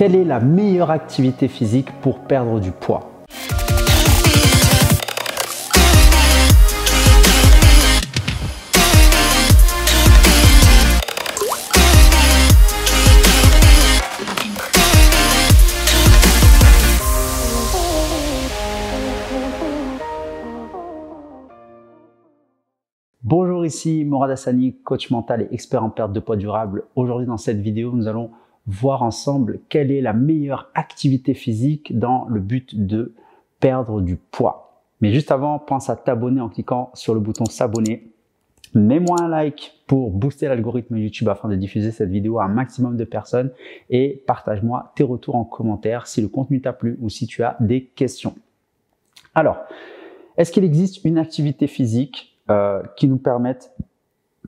Quelle est la meilleure activité physique pour perdre du poids Bonjour, ici Morad Hassani, coach mental et expert en perte de poids durable. Aujourd'hui, dans cette vidéo, nous allons voir ensemble quelle est la meilleure activité physique dans le but de perdre du poids. Mais juste avant, pense à t'abonner en cliquant sur le bouton s'abonner. Mets-moi un like pour booster l'algorithme YouTube afin de diffuser cette vidéo à un maximum de personnes et partage-moi tes retours en commentaire si le contenu t'a plu ou si tu as des questions. Alors, est-ce qu'il existe une activité physique euh, qui nous permette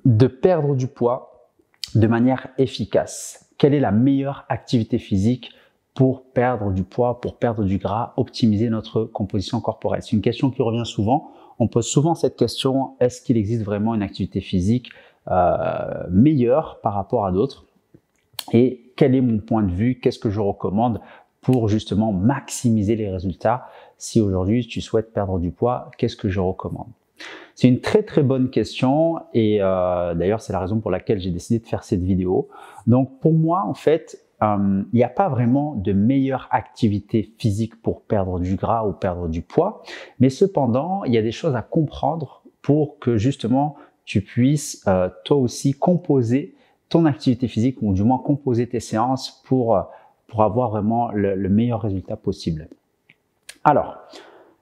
de perdre du poids de manière efficace? Quelle est la meilleure activité physique pour perdre du poids, pour perdre du gras, optimiser notre composition corporelle? C'est une question qui revient souvent. On pose souvent cette question, est-ce qu'il existe vraiment une activité physique euh, meilleure par rapport à d'autres? Et quel est mon point de vue? Qu'est-ce que je recommande pour justement maximiser les résultats? Si aujourd'hui tu souhaites perdre du poids, qu'est-ce que je recommande? C'est une très très bonne question et euh, d'ailleurs c'est la raison pour laquelle j'ai décidé de faire cette vidéo. Donc pour moi en fait, euh, il n'y a pas vraiment de meilleure activité physique pour perdre du gras ou perdre du poids, mais cependant il y a des choses à comprendre pour que justement tu puisses euh, toi aussi composer ton activité physique ou du moins composer tes séances pour, avoir vraiment le meilleur résultat possible. Alors,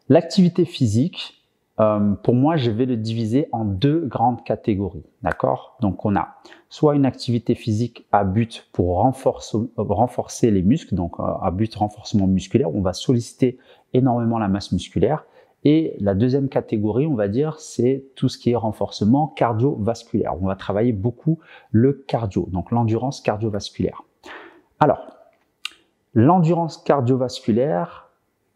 l'activité physique, euh, pour moi, je vais le diviser en deux grandes catégories. D'accord? Donc, on a soit une activité physique à but pour renforcer, les muscles, donc euh, à but renforcement musculaire, on va solliciter énormément la masse musculaire. Et la deuxième catégorie, on va dire, c'est tout ce qui est renforcement cardiovasculaire. On va travailler beaucoup le cardio, donc l'endurance cardiovasculaire. Alors, l'endurance cardiovasculaire,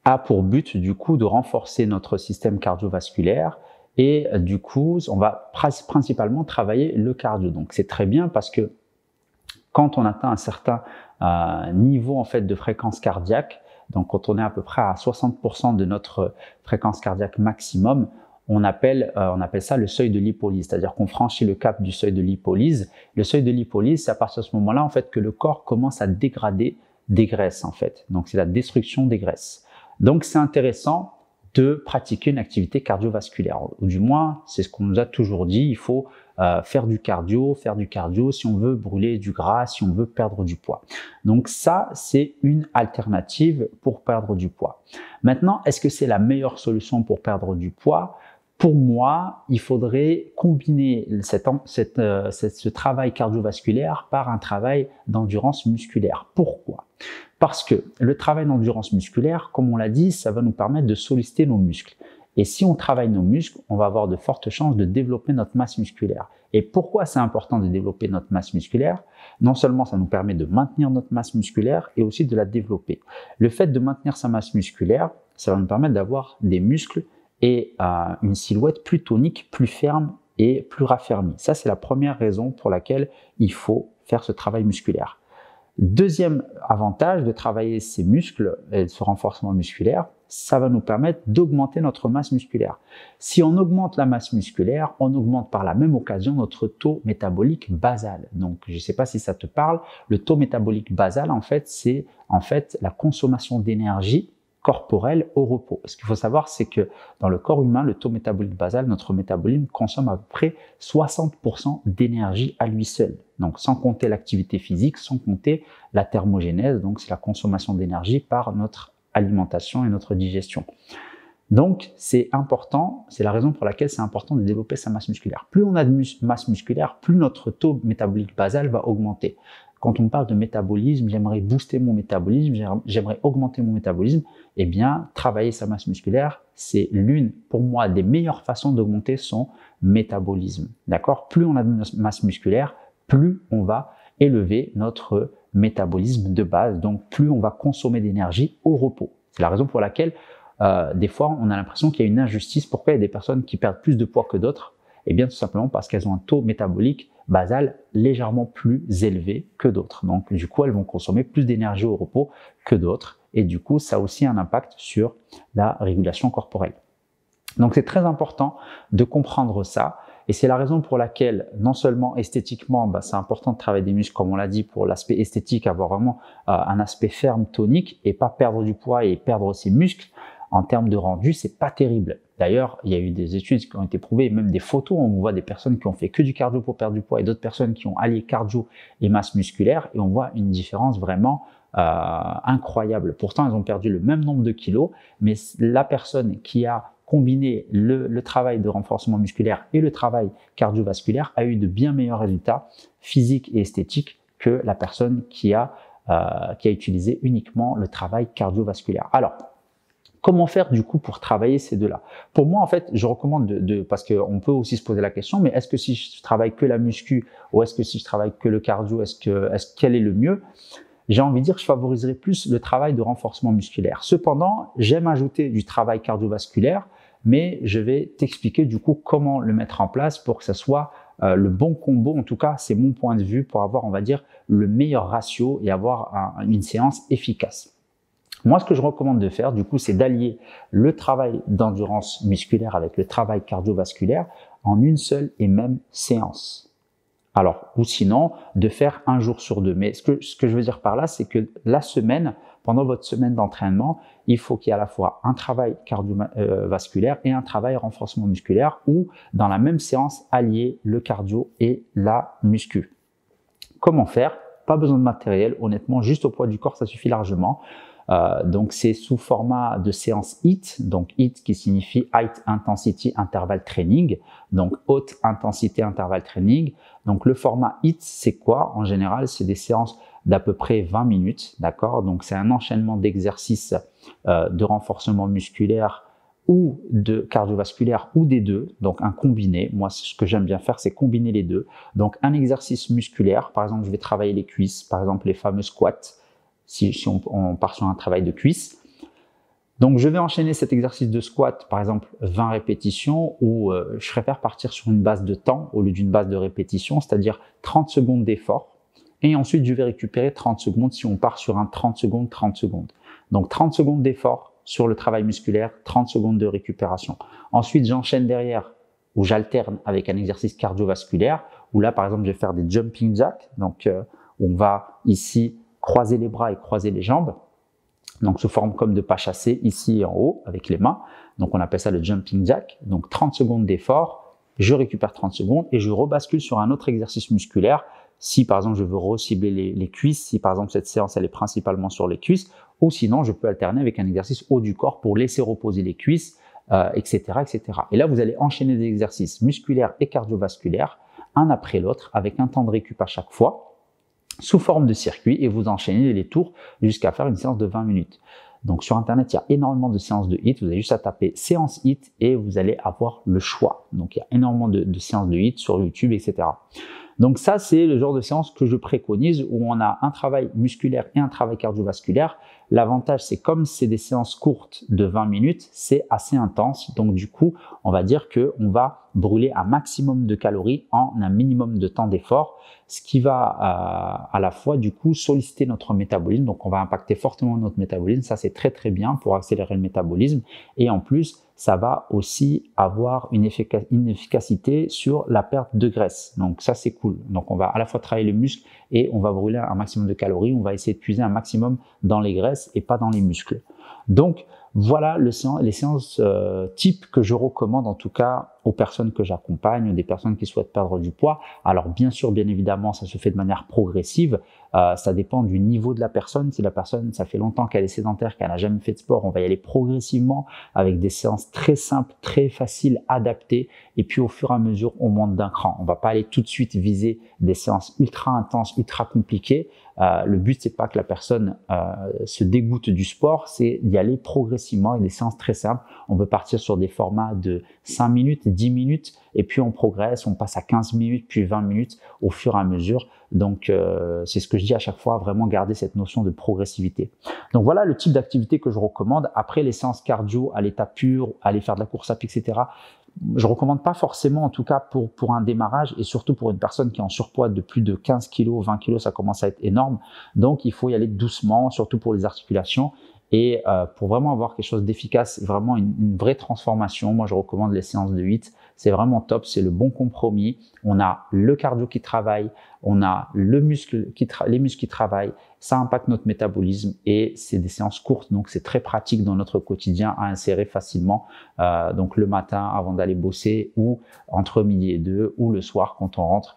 a pour but du coup de renforcer notre système cardiovasculaire et du coup on va principalement travailler le cardio. Donc c'est très bien parce que quand on atteint un certain euh, niveau en fait de fréquence cardiaque, donc quand on est à peu près à 60% de notre fréquence cardiaque maximum, on appelle, euh, on appelle ça le seuil de lipolyse, c'est-à-dire qu'on franchit le cap du seuil de lipolyse. Le seuil de lipolyse, c'est à partir de ce moment-là en fait que le corps commence à dégrader des graisses en fait. Donc c'est la destruction des graisses. Donc c'est intéressant de pratiquer une activité cardiovasculaire. Ou du moins, c'est ce qu'on nous a toujours dit, il faut euh, faire du cardio, faire du cardio si on veut brûler du gras, si on veut perdre du poids. Donc ça, c'est une alternative pour perdre du poids. Maintenant, est-ce que c'est la meilleure solution pour perdre du poids? Pour moi, il faudrait combiner euh, ce travail cardiovasculaire par un travail d'endurance musculaire. Pourquoi? Parce que le travail d'endurance musculaire, comme on l'a dit, ça va nous permettre de solliciter nos muscles. Et si on travaille nos muscles, on va avoir de fortes chances de développer notre masse musculaire. Et pourquoi c'est important de développer notre masse musculaire? Non seulement ça nous permet de maintenir notre masse musculaire et aussi de la développer. Le fait de maintenir sa masse musculaire, ça va nous permettre d'avoir des muscles et une silhouette plus tonique, plus ferme et plus raffermie. Ça, c'est la première raison pour laquelle il faut faire ce travail musculaire. Deuxième avantage de travailler ces muscles et ce renforcement musculaire, ça va nous permettre d'augmenter notre masse musculaire. Si on augmente la masse musculaire, on augmente par la même occasion notre taux métabolique basal. Donc, je ne sais pas si ça te parle, le taux métabolique basal, en fait, c'est en fait la consommation d'énergie corporel au repos. Ce qu'il faut savoir, c'est que dans le corps humain, le taux métabolique basal, notre métabolisme consomme à peu près 60% d'énergie à lui seul. Donc sans compter l'activité physique, sans compter la thermogénèse, donc c'est la consommation d'énergie par notre alimentation et notre digestion. Donc c'est important, c'est la raison pour laquelle c'est important de développer sa masse musculaire. Plus on a de masse musculaire, plus notre taux métabolique basal va augmenter. Quand on parle de métabolisme, j'aimerais booster mon métabolisme, j'aimerais augmenter mon métabolisme, eh bien, travailler sa masse musculaire, c'est l'une, pour moi, des meilleures façons d'augmenter son métabolisme. D'accord? Plus on a de masse musculaire, plus on va élever notre métabolisme de base, donc plus on va consommer d'énergie au repos. C'est la raison pour laquelle, euh, des fois, on a l'impression qu'il y a une injustice. Pourquoi? Il y a des personnes qui perdent plus de poids que d'autres Eh bien, tout simplement parce qu'elles ont un taux métabolique basales légèrement plus élevées que d'autres. Donc du coup, elles vont consommer plus d'énergie au repos que d'autres. Et du coup, ça a aussi un impact sur la régulation corporelle. Donc c'est très important de comprendre ça. Et c'est la raison pour laquelle, non seulement esthétiquement, bah, c'est important de travailler des muscles, comme on l'a dit, pour l'aspect esthétique, avoir vraiment euh, un aspect ferme, tonique, et pas perdre du poids et perdre ses muscles. En termes de rendu, c'est pas terrible. D'ailleurs, il y a eu des études qui ont été prouvées, même des photos, on voit des personnes qui ont fait que du cardio pour perdre du poids et d'autres personnes qui ont allié cardio et masse musculaire, et on voit une différence vraiment euh, incroyable. Pourtant, elles ont perdu le même nombre de kilos, mais la personne qui a combiné le, travail de renforcement musculaire et le travail cardiovasculaire a eu de bien meilleurs résultats physiques et esthétiques que la personne qui a, euh, utilisé uniquement le travail cardiovasculaire. Comment faire du coup pour travailler ces deux-là Pour moi, en fait, je recommande de, de parce qu'on peut aussi se poser la question, mais est-ce que si je travaille que la muscu ou est-ce que si je travaille que le cardio, est-ce que, est-ce quel est le mieux? J'ai envie de dire que je favoriserai plus le travail de renforcement musculaire. Cependant, j'aime ajouter du travail cardiovasculaire, mais je vais t'expliquer du coup comment le mettre en place pour que ça soit euh, le bon combo. En tout cas, c'est mon point de vue pour avoir, on va dire, le meilleur ratio et avoir une séance efficace. Moi, ce que je recommande de faire, du coup, c'est d'allier le travail d'endurance musculaire avec le travail cardiovasculaire en une seule et même séance. Alors, ou sinon, de faire un jour sur deux. Mais ce que, je veux dire par là, c'est que la semaine, pendant votre semaine d'entraînement, il faut qu'il y ait à la fois un travail cardiovasculaire et un travail renforcement musculaire ou dans la même séance allier le cardio et la muscu. Comment faire? Pas besoin de matériel, honnêtement, juste au poids du corps, ça suffit largement. Euh, donc c'est sous format de séance HIT, donc HIT qui signifie Height Intensity Interval Training, donc haute intensité interval training. Donc le format HIT, c'est quoi? En général, c'est des séances d'à peu près 20 minutes, d'accord? Donc c'est un enchaînement d'exercices euh, de renforcement musculaire ou de cardiovasculaire ou des deux, donc un combiné. Moi, ce que j'aime bien faire, c'est combiner les deux. Donc un exercice musculaire, par exemple, je vais travailler les cuisses, par exemple les fameux squats si, on, part sur un travail de cuisse. Donc je vais enchaîner cet exercice de squat, par exemple 20 répétitions, où euh, je préfère partir sur une base de temps au lieu d'une base de répétition, c'est-à-dire 30 secondes d'effort. Et ensuite, je vais récupérer 30 secondes si on part sur un 30 secondes, 30 secondes. Donc 30 secondes d'effort sur le travail musculaire, 30 secondes de récupération. Ensuite, j'enchaîne derrière où j'alterne avec un exercice cardiovasculaire, où là, par exemple, je vais faire des jumping jacks. Donc, euh, on va ici croiser les bras et croiser les jambes. Donc sous forme comme de pas chassé ici en haut avec les mains. Donc on appelle ça le jumping jack. Donc 30 secondes d'effort, je récupère 30 secondes et je rebascule sur un autre exercice musculaire. Si par exemple je veux recibler les, cuisses, si par exemple cette séance elle est principalement sur les cuisses, ou sinon je peux alterner avec un exercice haut du corps pour laisser reposer les cuisses, etc., euh, etc. Et là vous allez enchaîner des exercices musculaires et cardiovasculaires un après l'autre avec un temps de récup à chaque fois sous forme de circuit et vous enchaînez les tours jusqu'à faire une séance de 20 minutes. Donc sur Internet, il y a énormément de séances de HIT. Vous avez juste à taper séance HIT et vous allez avoir le choix. Donc il y a énormément de, séances de HIT sur YouTube, etc. Donc ça, c'est le genre de séance que je préconise où on a un travail musculaire et un travail cardiovasculaire. L'avantage, c'est comme c'est des séances courtes de 20 minutes, c'est assez intense. Donc du coup, on va dire que on va brûler un maximum de calories en un minimum de temps d'effort, ce qui va euh, à la fois du coup solliciter notre métabolisme. Donc on va impacter fortement notre métabolisme. Ça, c'est très très bien pour accélérer le métabolisme. Et en plus, ça va aussi avoir une, efficacité sur la perte de graisse. Donc ça, c'est cool. Donc on va à la fois travailler les muscles et on va brûler un maximum de calories. On va essayer de puiser un maximum dans les graisses et pas dans les muscles. Donc voilà les séances euh, types que je recommande en tout cas aux personnes que j'accompagne, des personnes qui souhaitent perdre du poids. Alors bien sûr, bien évidemment, ça se fait de manière progressive. Euh, ça dépend du niveau de la personne. Si la personne, ça fait longtemps qu'elle est sédentaire, qu'elle n'a jamais fait de sport, on va y aller progressivement avec des séances très simples, très faciles, adaptées. Et puis au fur et à mesure, on monte d'un cran. On va pas aller tout de suite viser des séances ultra intenses, ultra compliquées. Euh, le but, c'est pas que la personne euh, se dégoûte du sport, c'est d'y aller progressivement avec des séances très simples. On peut partir sur des formats de 5 minutes, 10 minutes, et puis on progresse, on passe à 15 minutes, puis 20 minutes au fur et à mesure. Donc, euh, c'est ce que je dis à chaque fois, vraiment garder cette notion de progressivité. Donc voilà le type d'activité que je recommande. Après les séances cardio à l'état pur, aller faire de la course à pied, etc., je recommande pas forcément, en tout cas pour, pour un démarrage et surtout pour une personne qui est en surpoids de plus de 15 kg, 20 kg, ça commence à être énorme. Donc, il faut y aller doucement, surtout pour les articulations. Et euh, pour vraiment avoir quelque chose d'efficace, vraiment une, vraie transformation, moi je recommande les séances de 8. C'est vraiment top, c'est le bon compromis. On a le cardio qui travaille, on a les muscles qui travaillent, ça impacte notre métabolisme et c'est des séances courtes, donc c'est très pratique dans notre quotidien à insérer facilement. Euh, donc le matin avant d'aller bosser ou entre midi et deux ou le soir quand on rentre.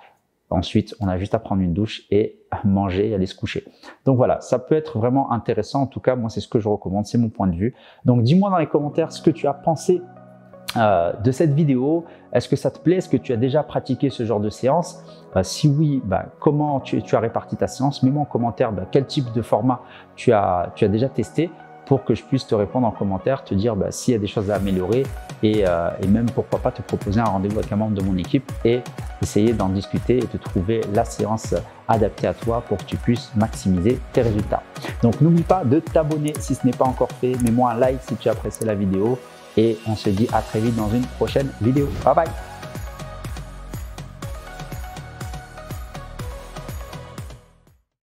Ensuite, on a juste à prendre une douche et manger aller se coucher. Donc voilà, ça peut être vraiment intéressant. En tout cas, moi, c'est ce que je recommande, c'est mon point de vue. Donc dis-moi dans les commentaires ce que tu as pensé euh, de cette vidéo. Est-ce que ça te plaît? Est-ce que tu as déjà pratiqué ce genre de séance? Euh, Si oui, bah, comment tu, as réparti ta séance? Mets-moi en commentaire bah, quel type de format tu as déjà testé pour que je puisse te répondre en commentaire, te dire bah, s'il y a des choses à améliorer et, euh, et, même pourquoi pas te proposer un rendez-vous avec un membre de mon équipe et essayer d'en discuter et de trouver la séance adaptée à toi pour que tu puisses maximiser tes résultats. Donc n'oublie pas de t'abonner si ce n'est pas encore fait, mets-moi un like si tu as apprécié la vidéo et on se dit à très vite dans une prochaine vidéo. Bye bye